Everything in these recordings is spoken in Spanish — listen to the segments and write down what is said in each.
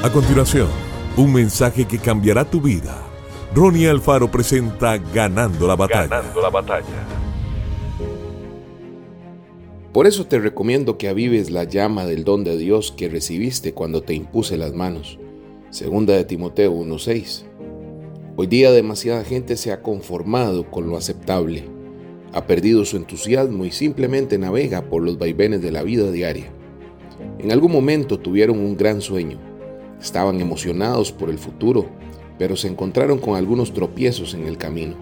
A continuación, un mensaje que cambiará tu vida. Ronnie Alfaro presenta Ganando la batalla. Ganando la batalla. Por eso te recomiendo que avives la llama del don de Dios que recibiste cuando te impuse las manos. Segunda de Timoteo 1:6. Hoy día demasiada gente se ha conformado con lo aceptable, ha perdido su entusiasmo y simplemente navega por los vaivenes de la vida diaria. En algún momento tuvieron un gran sueño, Estaban emocionados por el futuro, pero se encontraron con algunos tropiezos en el camino.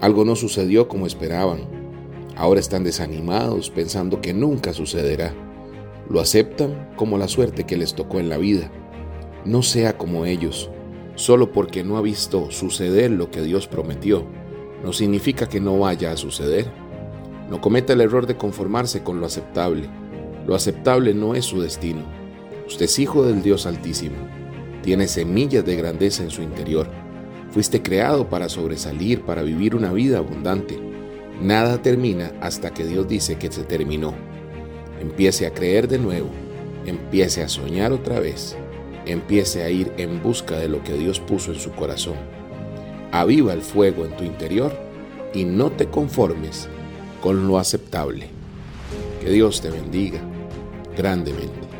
Algo no sucedió como esperaban. Ahora están desanimados pensando que nunca sucederá. Lo aceptan como la suerte que les tocó en la vida. No sea como ellos. Solo porque no ha visto suceder lo que Dios prometió, no significa que no vaya a suceder. No cometa el error de conformarse con lo aceptable. Lo aceptable no es su destino. Usted es hijo del Dios Altísimo. Tiene semillas de grandeza en su interior. Fuiste creado para sobresalir, para vivir una vida abundante. Nada termina hasta que Dios dice que se terminó. Empiece a creer de nuevo. Empiece a soñar otra vez. Empiece a ir en busca de lo que Dios puso en su corazón. Aviva el fuego en tu interior y no te conformes con lo aceptable. Que Dios te bendiga grandemente.